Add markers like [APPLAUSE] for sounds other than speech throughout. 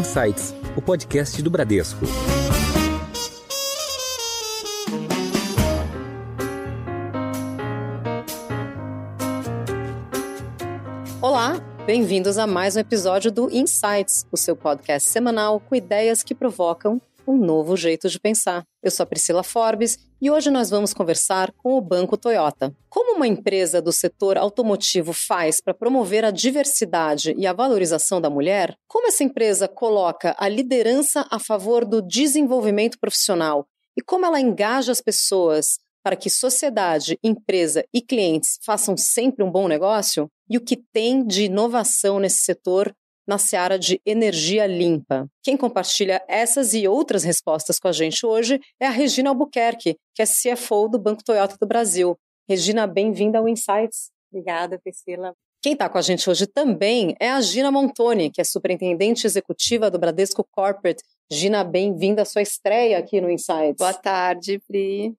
Insights, o podcast do Bradesco. Olá, bem-vindos a mais um episódio do Insights, o seu podcast semanal com ideias que provocam um novo jeito de pensar. Eu sou a Priscila Forbes e hoje nós vamos conversar com o Banco Toyota. Como uma empresa do setor automotivo faz para promover a diversidade e a valorização da mulher? Como essa empresa coloca a liderança a favor do desenvolvimento profissional? E como ela engaja as pessoas para que sociedade, empresa e clientes façam sempre um bom negócio? E o que tem de inovação nesse setor na seara de energia limpa. Quem compartilha essas e outras respostas com a gente hoje é a Regina Albuquerque, que é CFO do Banco Toyota do Brasil. Regina, bem-vinda ao Insights. Obrigada, Priscila. Quem está com a gente hoje também é a Gina Montoni, que é superintendente executiva do Bradesco Corporate. Gina, bem-vinda à sua estreia aqui no Insights. Boa tarde, Pri.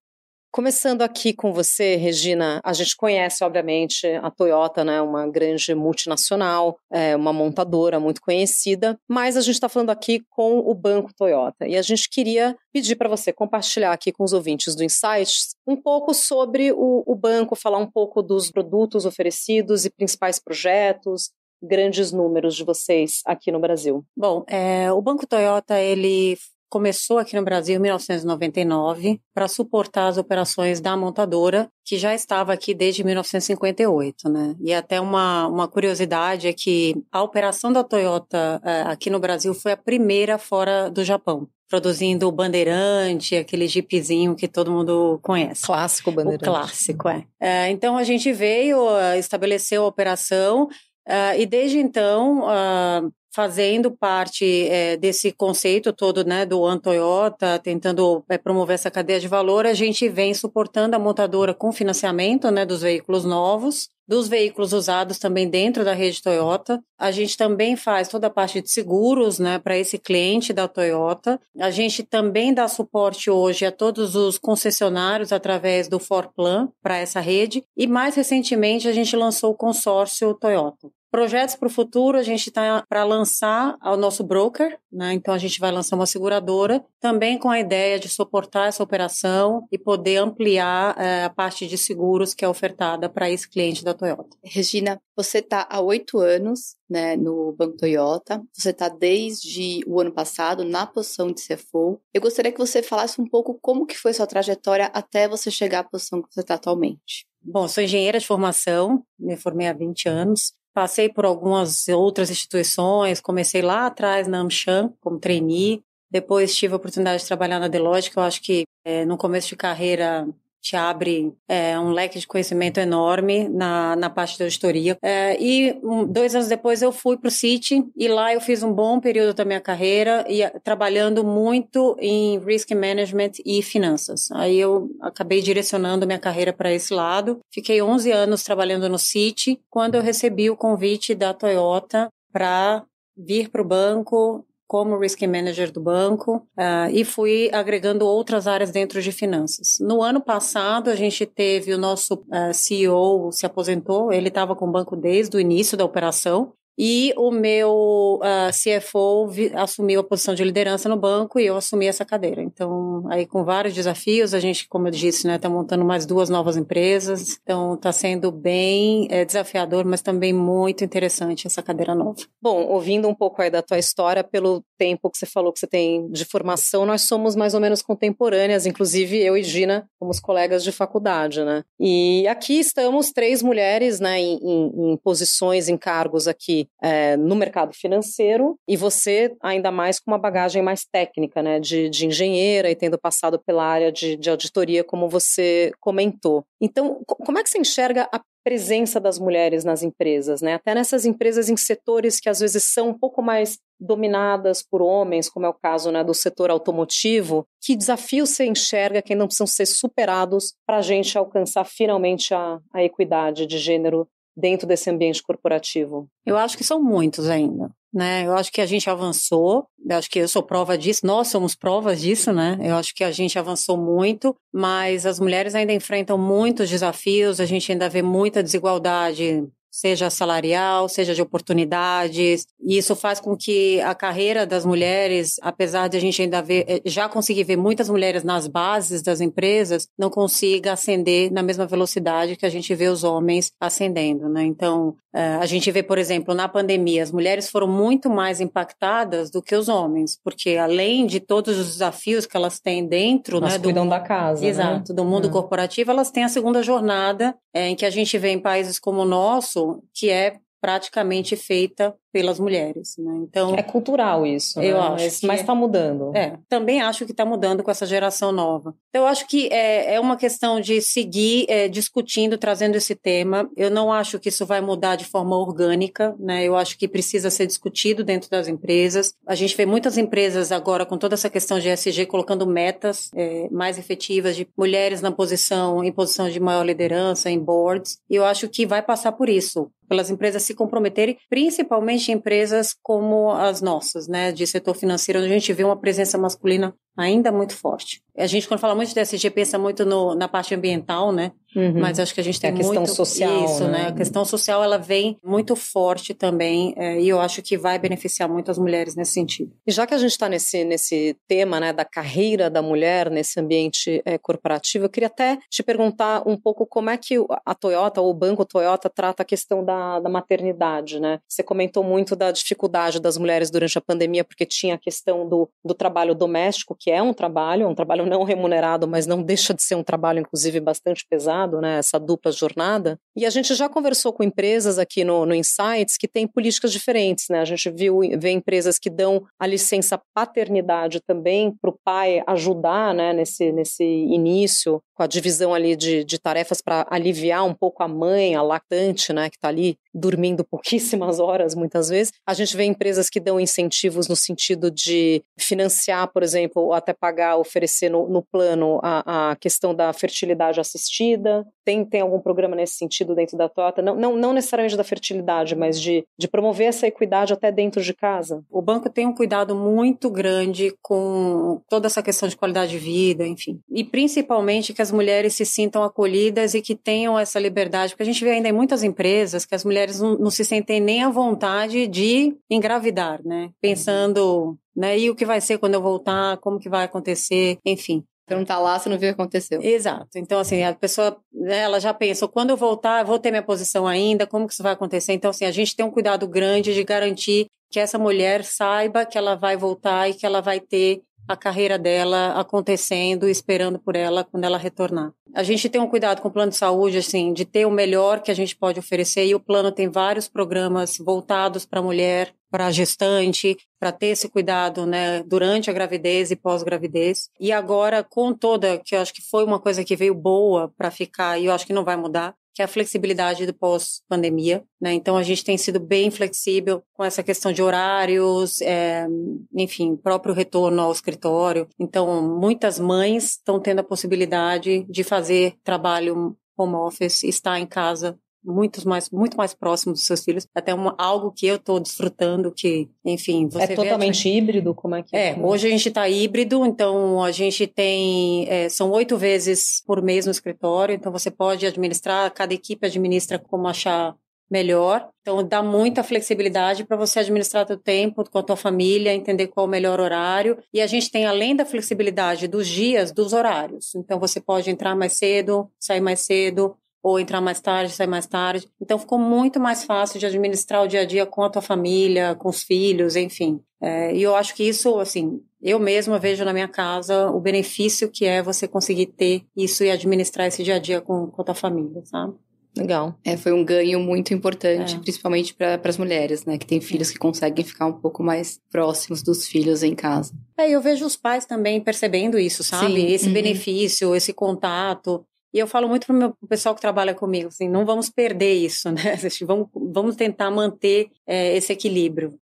Começando aqui com você, Regina, a gente conhece, obviamente, a Toyota, né, uma grande multinacional, é uma montadora muito conhecida, mas a gente está falando aqui com o Banco Toyota e a gente queria pedir para você compartilhar aqui com os ouvintes do Insights um pouco sobre o, o banco, falar um pouco dos produtos oferecidos e principais projetos, grandes números de vocês aqui no Brasil. Bom, é, o Banco Toyota ele começou aqui no Brasil em 1999 para suportar as operações da montadora, que já estava aqui desde 1958, né? E até uma, uma curiosidade é que a operação da Toyota é, aqui no Brasil foi a primeira fora do Japão produzindo o Bandeirante, aquele jeepzinho que todo mundo conhece. Clássico Bandeirante. O clássico, é. é então a gente veio, uh, estabeleceu a operação uh, e desde então uh, fazendo parte é, desse conceito todo, né, do One Toyota, tentando é, promover essa cadeia de valor, a gente vem suportando a montadora com financiamento, né, dos veículos novos, dos veículos usados também dentro da rede Toyota. A gente também faz toda a parte de seguros, né, para esse cliente da Toyota. A gente também dá suporte hoje a todos os concessionários através do Forplan para essa rede. E mais recentemente a gente lançou o consórcio Toyota. Projetos para o futuro, a gente está para lançar o nosso broker, né? Então a gente vai lançar uma seguradora, também com a ideia de suportar essa operação e poder ampliar é, a parte de seguros que é ofertada para esse cliente da Toyota. Regina, você está há oito anos né, no Banco Toyota, você está desde o ano passado na posição de CFO. Eu gostaria que você falasse um pouco como que foi sua trajetória até você chegar à posição que você está atualmente. Bom, sou engenheira de formação, me formei há 20 anos. Passei por algumas outras instituições, comecei lá atrás na Amchan como trainee, depois tive a oportunidade de trabalhar na Deloitte, que eu acho que é, no começo de carreira te abre é, um leque de conhecimento enorme na, na parte da auditoria. É, e um, dois anos depois eu fui para o City e lá eu fiz um bom período da minha carreira e trabalhando muito em risk management e finanças. Aí eu acabei direcionando minha carreira para esse lado. Fiquei 11 anos trabalhando no City quando eu recebi o convite da Toyota para vir para o banco como risk manager do banco uh, e fui agregando outras áreas dentro de finanças. No ano passado, a gente teve o nosso uh, ah, CEO se aposentou, ele estava com o banco desde o início da operação e o meu uh, ah, CFO assumiu a posição de liderança no banco e eu assumi essa cadeira. Então, aí com vários desafios, a gente, como eu disse, né, está montando mais duas novas empresas. Então, está sendo bem é, desafiador, mas também muito interessante essa cadeira nova. Bom, ouvindo um pouco aí da tua história, pelo tempo que você falou que você tem de formação, nós somos mais ou menos contemporâneas, inclusive eu e Gina somos colegas de faculdade, né? E aqui estamos três mulheres, né, em, em, em posições, em cargos aqui é, no mercado financeiro e você ainda mais com uma bagagem mais técnica, né, de, de engenheira e tendo passado pela área de, de auditoria, como você comentou. Então, como é que você enxerga a presença das mulheres nas empresas, né? Até nessas empresas em setores que às vezes são um pouco mais dominadas por homens, como é o caso né, do setor automotivo, que desafios você enxerga que ainda precisam ser superados para a gente alcançar finalmente a, a equidade de gênero dentro desse ambiente corporativo? Eu acho que são muitos ainda. Né? Eu acho que a gente avançou, eu acho que eu sou prova disso, nós somos provas disso, né? Eu acho que a gente avançou muito, mas as mulheres ainda enfrentam muitos desafios, a gente ainda vê muita desigualdade seja salarial, seja de oportunidades. E isso faz com que a carreira das mulheres, apesar de a gente ainda ver, eh, já conseguir ver muitas mulheres nas bases das empresas, não consiga ascender na mesma velocidade que a gente vê os homens ascendendo, né? Então, a gente vê, por exemplo, na pandemia, as mulheres foram muito mais impactadas do que os homens, porque além de todos os desafios que elas têm dentro, elas né, cuidam do, da casa, exato, né? do mundo é. corporativo, elas têm a segunda jornada, é, em que a gente vê em países como o nosso, que é praticamente feita pelas mulheres, né? Então é cultural isso, eu né? acho, mas está mudando. É, também acho que está mudando com essa geração nova. Então, eu acho que é, é uma questão de seguir é, discutindo, trazendo esse tema. Eu não acho que isso vai mudar de forma orgânica, né? Eu acho que precisa ser discutido dentro das empresas. A gente vê muitas empresas agora com toda essa questão de ESG colocando metas é, mais efetivas de mulheres na posição, em posição de maior liderança, em boards. E eu acho que vai passar por isso, pelas empresas se comprometerem, principalmente principalmente empresas como as nossas, né, de setor financeiro, onde a gente vê uma presença masculina ainda muito forte. A gente, quando fala muito de SG, pensa muito no, na parte ambiental, né? Uhum. Mas acho que a gente tem é a questão muito social, isso, né? né? A questão social ela vem muito forte também é, e eu acho que vai beneficiar muito as mulheres nesse sentido. E já que a gente está nesse nesse tema, né, da carreira da mulher nesse ambiente é, corporativo, eu queria até te perguntar um pouco como é que a Toyota ou o banco Toyota trata a questão da, da maternidade, né? Você comentou muito da dificuldade das mulheres durante a pandemia porque tinha a questão do, do trabalho doméstico que é um trabalho, um trabalho não remunerado, mas não deixa de ser um trabalho, inclusive, bastante pesado, né? Essa dupla jornada. E a gente já conversou com empresas aqui no, no Insights que têm políticas diferentes, né? A gente viu vê empresas que dão a licença paternidade também para o pai ajudar, né? Nesse, nesse início, com a divisão ali de, de tarefas para aliviar um pouco a mãe, a lactante, né? Que está ali dormindo [LAUGHS] pouquíssimas horas, muitas vezes. A gente vê empresas que dão incentivos no sentido de financiar, por exemplo, ou até pagar, oferecer no, no plano a, a, questão da fertilidade assistida. Tem, tem algum programa nesse sentido dentro da Toyota? Não, não, não necessariamente da fertilidade, mas de, de promover essa equidade até dentro de casa. O banco tem um cuidado muito grande com toda essa questão de qualidade de vida, enfim. E principalmente que as mulheres se sintam acolhidas e que tenham essa liberdade, porque a gente vê ainda em muitas empresas que as mulheres não, não se sentem nem à vontade de engravidar, né? Pensando né? E o que vai ser quando eu voltar, como que vai acontecer, enfim. Você não tá lá, você não viu o que aconteceu. Exato. Então, assim, a pessoa, né, ela já pensa, quando eu voltar, eu vou ter minha posição ainda, como que isso vai acontecer? Então, assim, a gente tem um cuidado grande de garantir que essa mulher saiba que ela vai voltar e que ela vai ter a carreira dela acontecendo, esperando por ela quando ela retornar. A gente tem um cuidado com o plano de saúde, assim, de ter o melhor que a gente pode oferecer e o plano tem vários programas voltados para a mulher, para a gestante, para ter esse cuidado, né, durante a gravidez e pós-gravidez. E agora, com toda, que eu acho que foi uma coisa que veio boa para ficar e eu acho que não vai mudar, que é a flexibilidade do pós-pandemia. Né? Então, a gente tem sido bem flexível com essa questão de horários, é, enfim, próprio retorno ao escritório. Então, muitas mães estão tendo a possibilidade de fazer trabalho home office, estar em casa muito mais, muito mais próximo dos seus filhos. Até uma, algo que eu estou desfrutando, que, enfim, você É totalmente a... híbrido? Como é que é? hoje a gente está híbrido, então a gente tem, é, são oito vezes por mês no escritório, então você pode administrar, cada equipe administra como achar melhor. Então dá muita flexibilidade para você administrar seu tempo com a tua família, entender qual é o melhor horário. E a gente tem além da flexibilidade dos dias, dos horários. Então você pode entrar mais cedo, sair mais cedo, ou entrar mais tarde, sair mais tarde. Então ficou muito mais fácil de administrar o dia a dia com a tua família, com os filhos, enfim. É, e eu acho que isso, assim, eu mesma vejo na minha casa o benefício que é você conseguir ter isso e administrar esse dia a dia com, com a tua família, sabe? Legal. É, foi um ganho muito importante, é. principalmente para as mulheres, né? Que têm filhos que conseguem ficar um pouco mais próximos dos filhos em casa. É, eu vejo os pais também percebendo isso, sabe? Sim. Esse uhum. benefício, esse contato. E eu falo muito para o pessoal que trabalha comigo, assim, não vamos perder isso, né? [LAUGHS] Vamos, vamos tentar manter é, esse equilíbrio.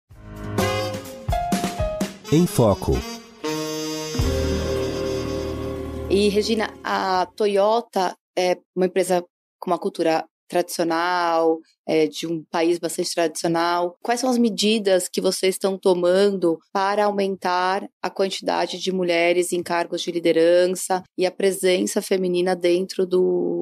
Em Foco. E, Regina, a Toyota é uma empresa com uma cultura tradicional, é, de um país bastante tradicional. Quais são as medidas que vocês estão tomando para aumentar a quantidade de mulheres em cargos de liderança e a presença feminina dentro do,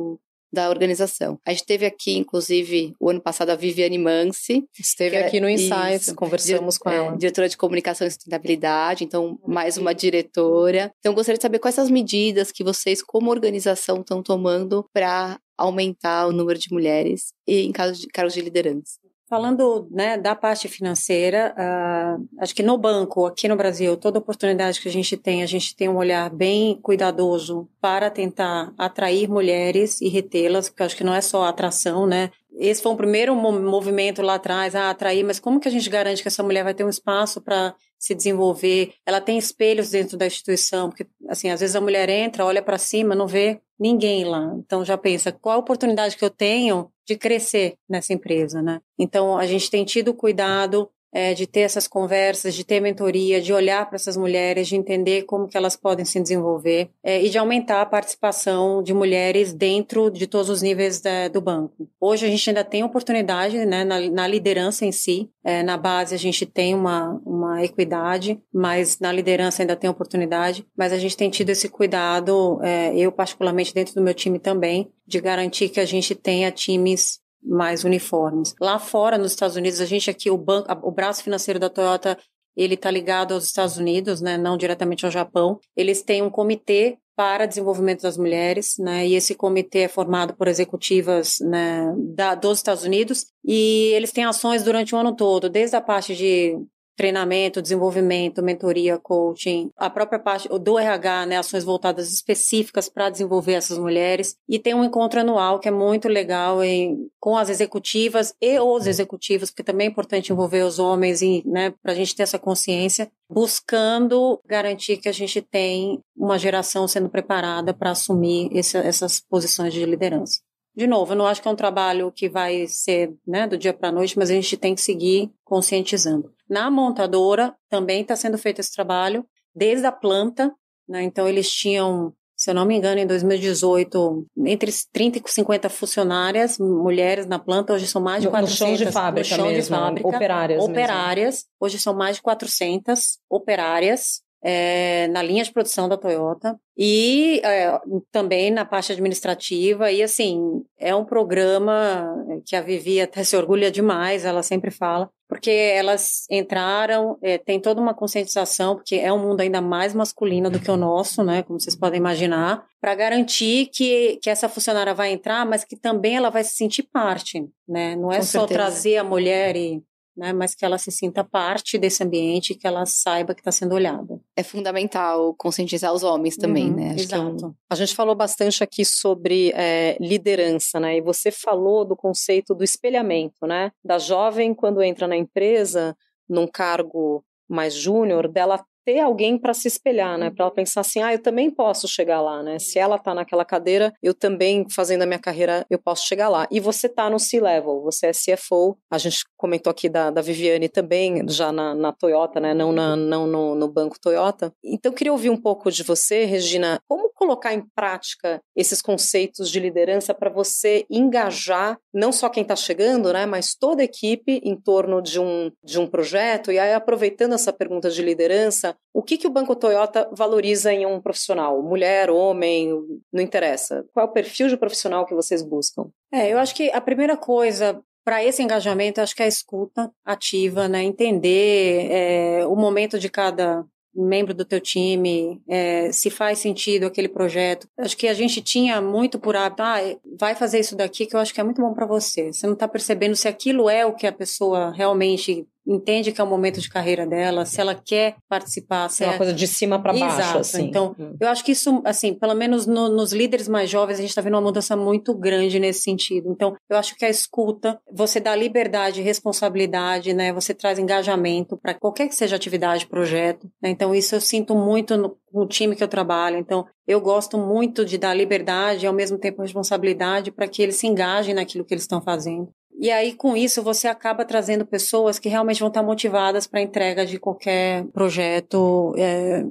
da organização. A gente teve aqui, inclusive, o ano passado, a Viviane Mansi. Esteve é aqui no Insights, isso, conversamos com ela. É, diretora de comunicação e sustentabilidade, então, mais uma diretora. Então, gostaria de saber quais são as medidas que vocês, como organização, estão tomando para aumentar o número de mulheres em casos de cargos de liderança. Falando né, da parte financeira, uh, acho que no banco, aqui no Brasil, toda oportunidade que a gente tem, a gente tem um olhar bem cuidadoso para tentar atrair mulheres e retê-las, porque acho que não é só atração, né? Esse foi o primeiro movimento lá atrás, ah, atrair, mas como que a gente garante que essa mulher vai ter um espaço para se desenvolver? Ela tem espelhos dentro da instituição, porque, assim, às vezes a mulher entra, olha para cima, não vê ninguém lá. Então já pensa, qual a oportunidade que eu tenho de crescer nessa empresa, né? Então a gente tem tido cuidado é, de ter essas conversas, de ter mentoria, de olhar para essas mulheres, de entender como que elas podem se desenvolver é, e de aumentar a participação de mulheres dentro de todos os níveis da, do banco. Hoje a gente ainda tem oportunidade né, na, na liderança em si, é, na base a gente tem uma, uma equidade, mas na liderança ainda tem oportunidade, mas a gente tem tido esse cuidado, é, eu particularmente dentro do meu time também, de garantir que a gente tenha times mais uniformes. Lá fora, nos Estados Unidos, a gente aqui, o banco, o braço financeiro da Toyota, ele está ligado aos Estados Unidos, né, não diretamente ao Japão. Eles têm um comitê para desenvolvimento das mulheres, né, e esse comitê é formado por executivas né, da, dos Estados Unidos, e eles têm ações durante o ano todo, desde a parte de treinamento, desenvolvimento, mentoria, coaching, a própria parte do RH, né, ações voltadas específicas para desenvolver essas mulheres. E tem um encontro anual que é muito legal em, com as executivas e os executivos, porque também é importante envolver os homens e, né, para a gente ter essa consciência, buscando garantir que a gente tem uma geração sendo preparada para assumir esse, essas posições de liderança. De novo, eu não acho que é um trabalho que vai ser né, do dia para a noite, mas a gente tem que seguir conscientizando. Na montadora também está sendo feito esse trabalho, desde a planta, né, então eles tinham, se eu não me engano, em 2018, entre 30 e 50 funcionárias, mulheres na planta, hoje são mais de 400. No chão de fábrica no chão mesmo, de fábrica, operárias Operárias, mesmo. hoje são mais de 400 operárias, é, na linha de produção da Toyota e é, também na parte administrativa. E assim, é um programa que a Vivi até se orgulha demais, ela sempre fala, porque elas entraram, é, tem toda uma conscientização, porque é um mundo ainda mais masculino do que o nosso, né? Como vocês podem imaginar, para garantir que, que essa funcionária vai entrar, mas que também ela vai se sentir parte, né? Não é Com só certeza. trazer a mulher e né, mas que ela se sinta parte desse ambiente, que ela saiba que está sendo olhada. É fundamental conscientizar os homens também, Uhum, né? Acho é Exato. A gente falou bastante aqui sobre é, liderança, né? E você falou do conceito do espelhamento, né? Da jovem, quando entra na empresa, num cargo mais júnior, dela ter alguém para se espelhar, né? Para ela pensar assim, ah, eu também posso chegar lá, né? Se ela tá naquela cadeira, eu também, fazendo a minha carreira, eu posso chegar lá. E você tá no C-level, você é CFO. A gente comentou aqui da, da Viviane também, já na, na Toyota, né? Não, na, não no, no banco Toyota. Então, eu queria ouvir um pouco de você, Regina, como colocar em prática esses conceitos de liderança para você engajar não só quem está chegando, né, mas toda a equipe em torno de um, de um projeto. E aí, aproveitando essa pergunta de liderança, o que, que o Banco Toyota valoriza em um profissional? Mulher, homem, não interessa. Qual é o perfil de profissional que vocês buscam? É, eu acho que a primeira coisa para esse engajamento, acho que é a escuta ativa, né? Entender é, o momento de cada membro do teu time, é, se faz sentido aquele projeto. Acho que a gente tinha muito por hábito, ah, vai fazer isso daqui que eu acho que é muito bom para você. Você não está percebendo se aquilo é o que a pessoa realmente entende que é o momento de carreira dela, se ela quer participar, se É uma coisa de cima para baixo, Exato. assim. Então, Hum. eu acho que isso, assim, pelo menos no- nos líderes mais jovens, a gente está vendo uma mudança muito grande nesse sentido. Então, eu acho que a escuta, você dá liberdade, responsabilidade, né? Você traz engajamento para qualquer que seja atividade, projeto. né? Então, isso eu sinto muito no, no time que eu trabalho. Então, eu gosto muito de dar liberdade e, ao mesmo tempo, responsabilidade para que eles se engajem naquilo que eles estão fazendo. E aí, com isso, você acaba trazendo pessoas que realmente vão estar motivadas para a entrega de qualquer projeto. é,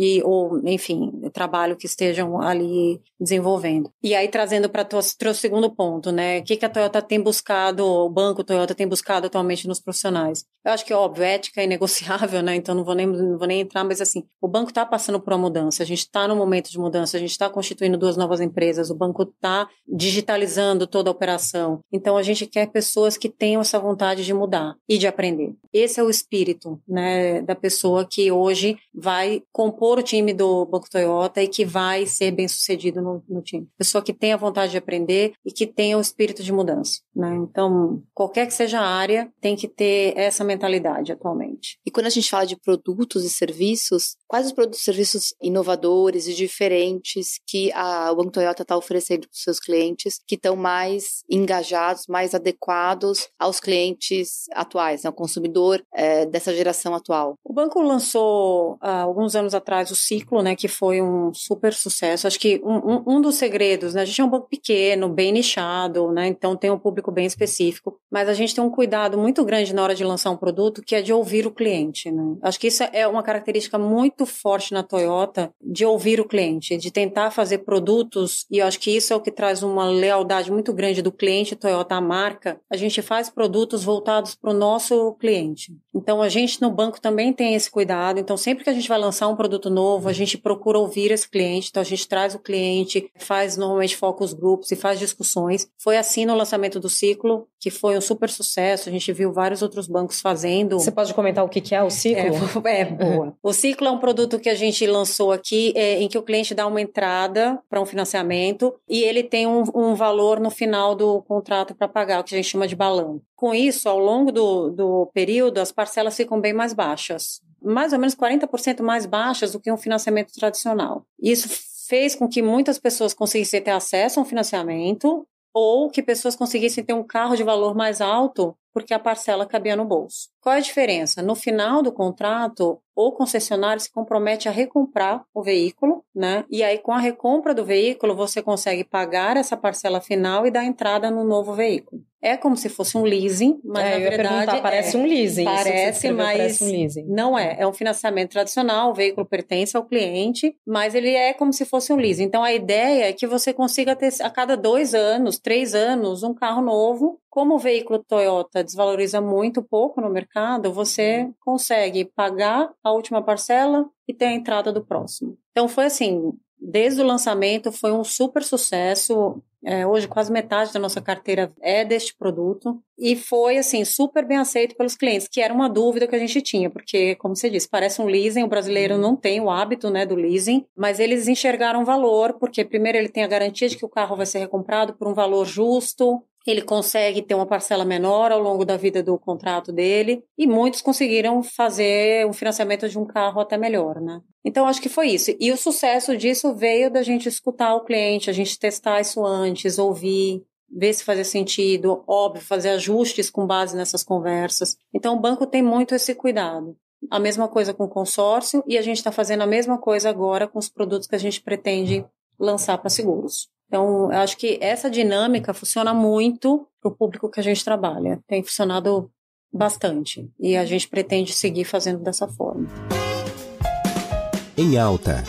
e ou enfim trabalho que estejam ali desenvolvendo. E aí trazendo para o segundo ponto, né? O que, que a Toyota tem buscado, o banco Toyota tem buscado atualmente nos profissionais? Eu acho que óbvio, ética é negociável, [LAUGHS] né? Então não vou nem não vou nem entrar, mas assim o banco está passando por uma mudança. A gente está no momento de mudança. A gente está constituindo duas novas empresas. O banco está digitalizando toda a operação. Então a gente quer pessoas que tenham essa vontade de mudar e de aprender. Esse é o espírito, né, da pessoa que hoje vai compor o time do Banco Toyota e que vai ser bem sucedido no, no time. Pessoa que tem a vontade de aprender e que tenha o espírito de mudança, né? Então, qualquer que seja a área, tem que ter essa mentalidade atualmente. E quando a gente fala de produtos e serviços, quais os produtos e serviços inovadores e diferentes que a, o Banco Toyota está oferecendo para os seus clientes, que estão mais engajados, mais adequados aos clientes atuais, né, ao consumidor é, dessa geração atual? O banco lançou há alguns anos atrás o Ciclo, né, que foi um super sucesso. Acho que um, um, um dos segredos, né, a gente é um banco pequeno, bem nichado, né, então tem um público bem específico, mas a gente tem um cuidado muito grande na hora de lançar um produto que é de ouvir o cliente. Né? Acho que isso é uma característica muito forte na Toyota de ouvir o cliente, de tentar fazer produtos, e eu acho que isso é o que traz uma lealdade muito grande do cliente Toyota à marca. A gente faz produtos voltados para o nosso cliente. Então a gente no banco também tem esse cuidado. Então sempre que a gente vai lançar um produto novo, a gente procura ouvir esse cliente. Então a gente traz o cliente, faz normalmente focus grupos e faz discussões. Foi assim no lançamento do ciclo, que foi um super sucesso. A gente viu vários outros bancos fazendo. Você pode comentar o que é o ciclo? É, [LAUGHS] é boa. o ciclo é um produto que a gente lançou aqui, é, em que o cliente dá uma entrada para um financiamento e ele tem um, um valor no final do contrato para pagar, o que a gente chama de balão. Com isso, ao longo do, do período, as parcelas ficam bem mais baixas mais ou menos 40% mais baixas do que um financiamento tradicional. Isso fez com que muitas pessoas conseguissem ter acesso a um financiamento ou que pessoas conseguissem ter um carro de valor mais alto porque a parcela cabia no bolso. Qual é a diferença? No final do contrato, o concessionário se compromete a recomprar o veículo, né? E aí, com a recompra do veículo, você consegue pagar essa parcela final e dar entrada no novo veículo. É como se fosse um leasing, mas é, na verdade parece é, um leasing. Parece, mas parece um leasing. não é. É um financiamento tradicional, o veículo pertence ao cliente, mas ele é como se fosse um leasing. Então a ideia é que você consiga ter a cada dois anos, três anos, um carro novo. Como o veículo Toyota desvaloriza muito pouco no mercado, você uhum. consegue pagar a última parcela e ter a entrada do próximo. Então foi assim, desde o lançamento foi um super sucesso. É, hoje quase metade da nossa carteira é deste produto. E foi assim super bem aceito pelos clientes, que era uma dúvida que a gente tinha, porque como você disse, parece um leasing, o brasileiro não tem o hábito, né, do leasing, mas eles enxergaram valor, porque primeiro ele tem a garantia de que o carro vai ser recomprado por um valor justo, ele consegue ter uma parcela menor ao longo da vida do contrato dele e muitos conseguiram fazer o financiamento de um carro até melhor, né? Então acho que foi isso. E o sucesso disso veio da gente escutar o cliente, a gente testar isso antes, ouvir, ver se fazia sentido, óbvio, fazer ajustes com base nessas conversas. Então o banco tem muito esse cuidado. A mesma coisa com o consórcio e a gente está fazendo a mesma coisa agora com os produtos que a gente pretende lançar para seguros. Então, eu acho que essa dinâmica funciona muito para o público que a gente trabalha. Tem funcionado bastante. E a gente pretende seguir fazendo dessa forma. Em alta.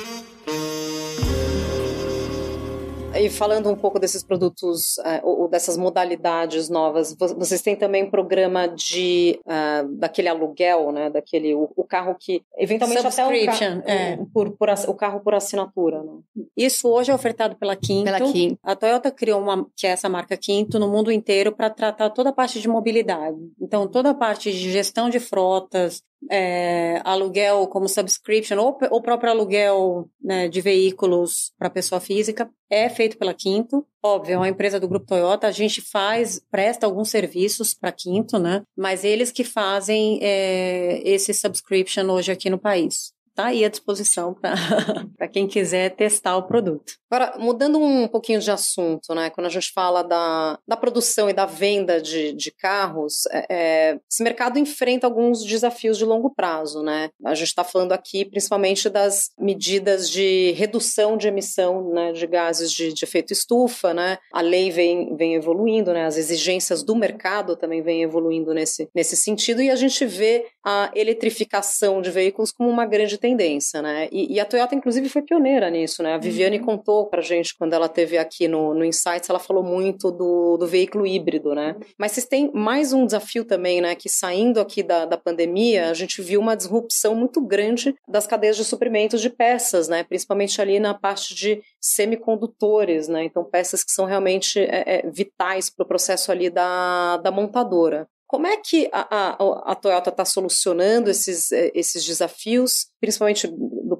E falando um pouco desses produtos uh, ou, dessas modalidades novas, vocês têm também um programa de uh, daquele aluguel, né? Daquele o, o carro que eventualmente até o, carro, é. por, por, o carro por assinatura. Né? Isso hoje é ofertado pela Quinto. Pela Quinto. A Toyota criou uma que é essa marca Quinto no mundo inteiro para tratar toda a parte de mobilidade. Então toda a parte de gestão de frotas, é, aluguel como subscription ou o próprio aluguel né, de veículos para pessoa física é feito pela Quinto. Óbvio, é uma empresa do Grupo Toyota, a gente faz, presta alguns serviços para Quinto, né? Mas eles que fazem é, esse subscription hoje aqui no país está aí à disposição para [LAUGHS] quem quiser testar o produto. Agora, mudando um pouquinho de assunto, né? Quando a gente fala da, da produção e da venda de, de carros, é, é esse mercado enfrenta alguns desafios de longo prazo, né? A gente está falando aqui principalmente das medidas de redução de emissão né, de gases de, de efeito estufa, né? A lei vem, vem evoluindo, né? As exigências do mercado também vêm evoluindo nesse, nesse sentido e a gente vê a eletrificação de veículos como uma grande tendência independência, né? E, e, a Toyota, inclusive, foi pioneira nisso, né? A Viviane uhum. contou pra gente, quando ela teve aqui no, no Insights, ela falou muito do, do veículo híbrido, né? Uhum. Mas vocês têm mais um desafio também, né? Que saindo aqui da, da pandemia, a gente viu uma disrupção muito grande das cadeias de suprimentos de peças, né? Principalmente ali na parte de semicondutores, né? Então, peças que são realmente é, é, vitais para o processo ali da, da montadora. Como é que a, a, a Toyota está solucionando esses, eh, esses desafios, principalmente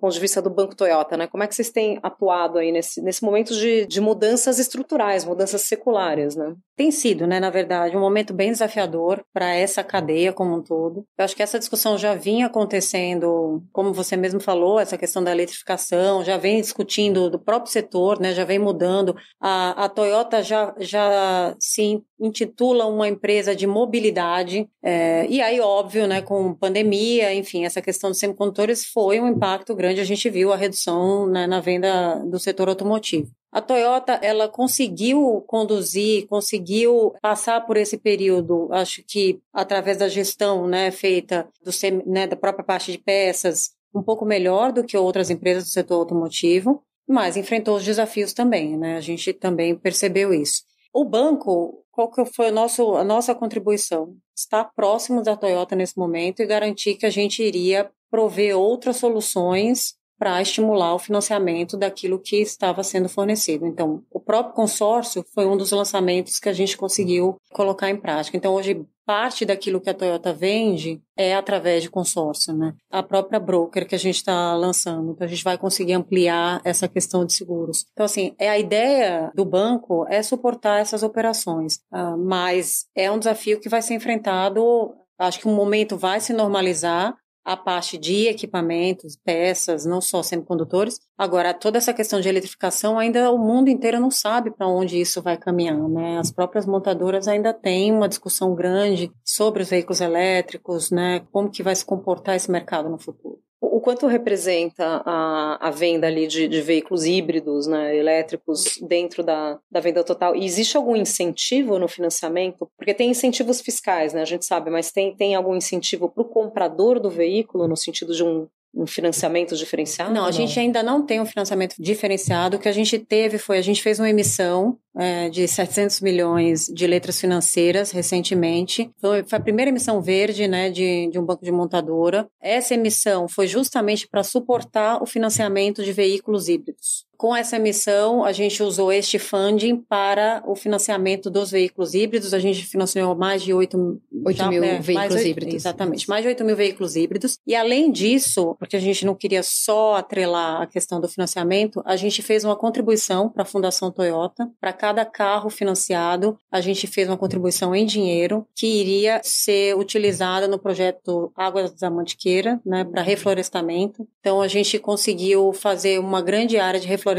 ponto de vista do Banco Toyota, né? Como é que vocês têm atuado aí nesse, nesse momento de, de mudanças estruturais, mudanças seculares, né? Tem sido, né, na verdade, um momento bem desafiador para essa cadeia como um todo. Eu acho que essa discussão já vinha acontecendo, como você mesmo falou, essa questão da eletrificação, já vem discutindo do próprio setor, né, já vem mudando. A, a Toyota já, já se intitula uma empresa de mobilidade, é, e aí, óbvio, né, com pandemia, enfim, essa questão dos semicondutores foi um impacto grande, a gente viu a redução né, na venda do setor automotivo. A Toyota, ela conseguiu conduzir, conseguiu passar por esse período, acho que através da gestão, né, feita do, né, da própria parte de peças, um pouco melhor do que outras empresas do setor automotivo, mas enfrentou os desafios também, né? A gente também percebeu isso. O banco, qual que foi o nosso, a nossa contribuição? Estar próximo da Toyota nesse momento e garantir que a gente iria prover outras soluções para estimular o financiamento daquilo que estava sendo fornecido. Então, o próprio consórcio foi um dos lançamentos que a gente conseguiu colocar em prática. Então, hoje, parte daquilo que a Toyota vende é através de consórcio, né? A própria broker que a gente está lançando, então a gente vai conseguir ampliar essa questão de seguros. Então, assim, é a ideia do banco é suportar essas operações, uh, mas é um desafio que vai ser enfrentado. Acho que um momento vai se normalizar, a parte de equipamentos, peças, não só semicondutores. Agora, toda essa questão de eletrificação, ainda o mundo inteiro não sabe para onde isso vai caminhar, né? As próprias montadoras ainda têm uma discussão grande sobre os veículos elétricos, né? Como que vai se comportar esse mercado no futuro o quanto representa a, a venda ali de, de, veículos híbridos, né, elétricos, dentro da, da venda total? E existe algum incentivo no financiamento? Porque tem incentivos fiscais, né, a gente sabe, mas tem, tem algum incentivo para o comprador do veículo, no sentido de um, um financiamento diferenciado? Não, a gente ainda não tem um financiamento diferenciado. O que a gente teve foi, a gente fez uma emissão é, de 700 milhões de letras financeiras recentemente. Foi, foi a primeira emissão verde né, de, de um banco de montadora. Essa emissão foi justamente para suportar o financiamento de veículos híbridos. Com essa emissão, a gente usou este funding para o financiamento dos veículos híbridos. A gente financiou mais de 8, 8 já, mil é, veículos 8, híbridos. Exatamente, mais de 8 mil veículos híbridos. E além disso, porque a gente não queria só atrelar a questão do financiamento, a gente fez uma contribuição para a Fundação Toyota para cada carro financiado, a gente fez uma contribuição em dinheiro que iria ser utilizada no projeto Águas da Mantiqueira, né, para reflorestamento. Então, a gente conseguiu fazer uma grande área de reflorestamento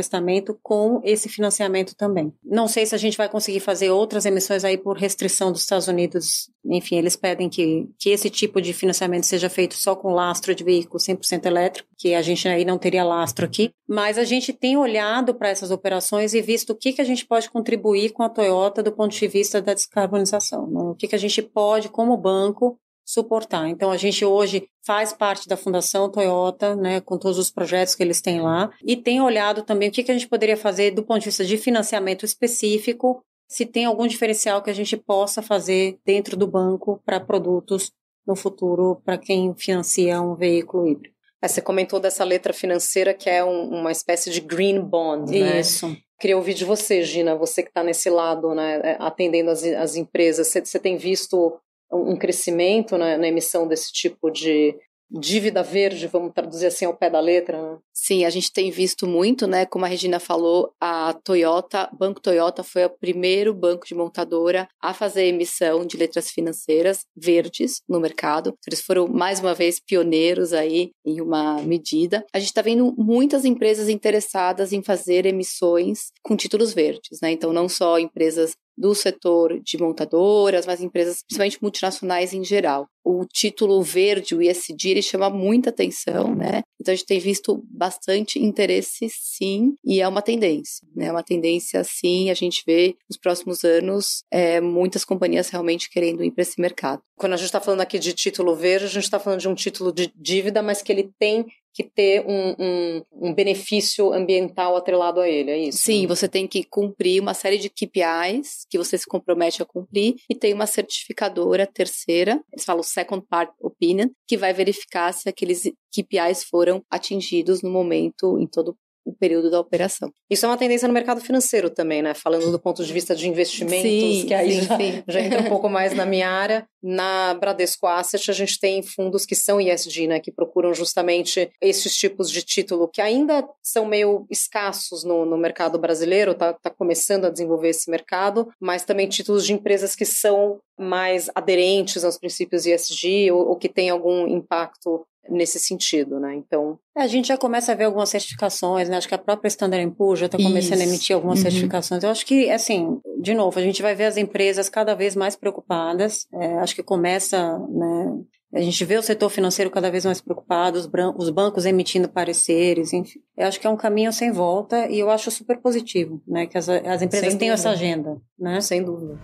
com esse financiamento também. Não sei se a gente vai conseguir fazer outras emissões aí por restrição dos Estados Unidos. Enfim, eles pedem que, que esse tipo de financiamento seja feito só com lastro de veículo 100% elétrico, que a gente aí não teria lastro aqui. Mas a gente tem olhado para essas operações e visto o que, que a gente pode contribuir com a Toyota do ponto de vista da descarbonização. Né? O que, que a gente pode, como banco, suportar. Então, a gente hoje faz parte da Fundação Toyota, né, com todos os projetos que eles têm lá, e tem olhado também o que, que a gente poderia fazer do ponto de vista de financiamento específico, se tem algum diferencial que a gente possa fazer dentro do banco para produtos no futuro, para quem financia um veículo híbrido. Você comentou dessa letra financeira que é um, uma espécie de green bond, né? Isso. Queria ouvir de você, Gina, você que está nesse lado, né, é, atendendo as, as empresas. Você tem visto um crescimento né, na emissão desse tipo de, dívida verde, vamos traduzir assim ao pé da letra, né? Sim, a gente tem visto muito, né? Como a Regina falou, a Toyota, Banco Toyota foi o primeiro banco de montadora a fazer emissão de letras financeiras verdes no mercado. Eles foram mais uma vez pioneiros aí em uma medida. A gente está vendo muitas empresas interessadas em fazer emissões com títulos verdes, né? Então não só empresas do setor de montadoras, mas empresas, principalmente multinacionais em geral. O título verde, o ESG, ele chama muita atenção, né? Então a gente tem visto bastante interesse, sim, e é uma tendência, né? É uma tendência, sim, a gente vê nos próximos anos é, muitas companhias realmente querendo ir para esse mercado. Quando a gente está falando aqui de título verde, a gente está falando de um título de dívida, mas que ele tem que ter um, um, um, benefício ambiental atrelado a ele, é isso? Sim, você tem que cumprir uma série de KPIs que você se compromete a cumprir e tem uma certificadora terceira, eles falam Second Part Opinion, que vai verificar se aqueles KPIs foram atingidos no momento, em todo o período da operação. Isso é uma tendência no mercado financeiro também, né? Falando do ponto de vista de investimentos, sim, que aí sim, já, sim. já, entra um pouco mais na minha área. Na Bradesco Asset, a gente tem fundos que são ISD, né? Que procuram justamente esses tipos de título que ainda são meio escassos no, no mercado brasileiro, tá, tá começando a desenvolver esse mercado, mas também títulos de empresas que são mais aderentes aos princípios ISD ou, ou que têm algum impacto nesse sentido, né? Então. É, a gente já começa a ver algumas certificações, né? Acho que a própria Standard Poor's já está começando a emitir algumas uhum. certificações. Eu acho que, assim, de novo, a gente vai ver as empresas cada vez mais preocupadas. É, acho que começa, né? A gente vê o setor financeiro cada vez mais preocupado, os, os bancos emitindo pareceres, enfim. Eu acho que é um caminho sem volta e eu acho super positivo, né? Que as, as empresas tenham essa agenda, né? Sem dúvida.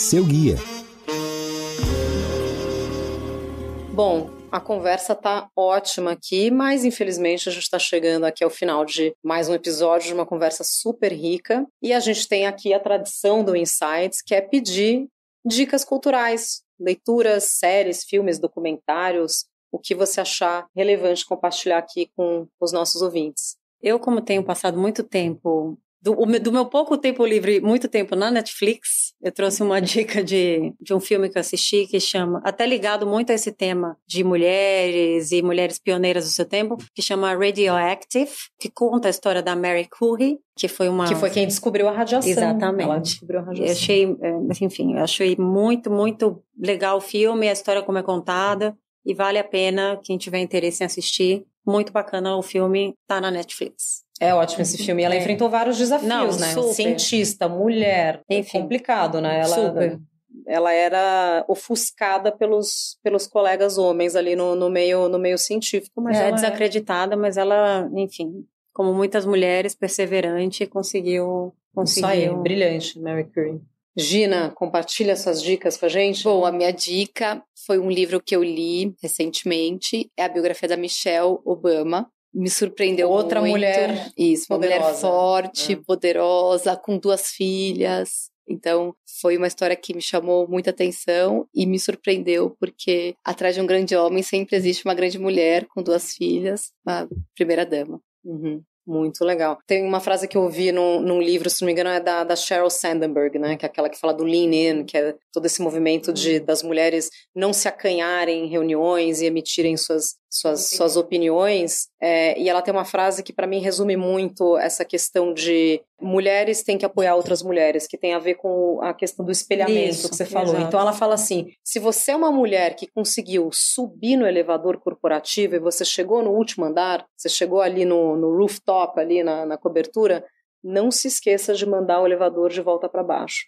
Seu guia. Bom, a conversa tá ótima aqui, mas infelizmente a gente está chegando aqui ao final de mais um episódio de uma conversa super rica. E a gente tem aqui a tradição do Insights, que é pedir dicas culturais, leituras, séries, filmes, documentários, o que você achar relevante compartilhar aqui com os nossos ouvintes. Eu, como tenho passado muito tempo do, do, meu pouco tempo livre, muito tempo na Netflix, eu trouxe uma [LAUGHS] dica de, de um filme que eu assisti que chama, até ligado muito a esse tema de mulheres e mulheres pioneiras do seu tempo, que chama Radioactive, que conta a história da Mary Curie, que foi uma... Que foi quem descobriu a radiação. Exatamente. Ela descobriu a radiação. Eu achei, é, enfim, eu achei muito, muito legal o filme, a história como é contada, e vale a pena, quem tiver interesse em assistir, muito bacana o filme, tá na Netflix. É ótimo esse filme. Ela é. enfrentou vários desafios, Não, né? Super. Cientista, mulher, Enfim, complicado, né? Ela, super. Ela era ofuscada pelos, pelos colegas homens ali no, no, meio, no meio científico. Mas é ela desacreditada, é... mas ela, enfim, como muitas mulheres, perseverante, conseguiu. conseguiu... Isso aí, brilhante, Mary Curie. Gina, compartilha suas dicas com a gente. Bom, a minha dica foi um livro que eu li recentemente, é a biografia da Michelle Obama. Me surpreendeu Outra muito. mulher Isso, uma poderosa. mulher forte, é. poderosa, com duas filhas. Então, foi uma história que me chamou muita atenção e me surpreendeu, porque atrás de um grande homem sempre existe uma grande mulher com duas filhas, uma primeira dama. Uhum. Muito legal. Tem uma frase que eu ouvi num, num, livro, se não me engano, é da, da Sheryl Sandberg, né? Que é aquela que fala do lean in, que é todo esse movimento de das mulheres não se acanharem em reuniões e emitirem suas suas, suas opiniões. É, e ela tem uma frase que, para mim, resume muito essa questão de mulheres têm que apoiar outras mulheres, que tem a ver com a questão do espelhamento Isso, que você falou. Exato. Então, ela fala assim: se você é uma mulher que conseguiu subir no elevador corporativo e você chegou no último andar, você chegou ali no, no rooftop, ali na, na cobertura, não se esqueça de mandar o elevador de volta para baixo.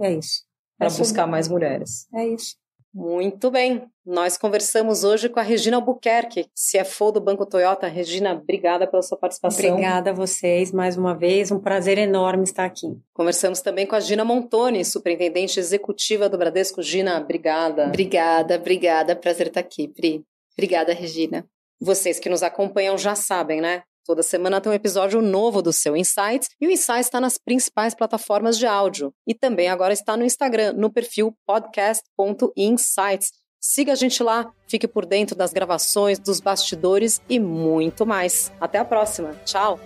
É isso. Para é buscar mais mulheres. É isso. Muito bem. Nós conversamos hoje com a Regina Albuquerque, CFO do Banco Toyota. Regina, obrigada pela sua participação. Obrigada a vocês mais uma vez. Um prazer enorme estar aqui. Conversamos também com a Gina Montoni, superintendente executiva do Bradesco. Gina, obrigada. Obrigada, obrigada. Prazer estar aqui, Pri. Obrigada, Regina. Vocês que nos acompanham já sabem, né? Toda semana tem um episódio novo do seu Insights e o Insights está nas principais plataformas de áudio e também agora está no Instagram, no perfil podcast.insights. Siga a gente lá, fique por dentro das gravações, dos bastidores e muito mais. Até a próxima. Tchau!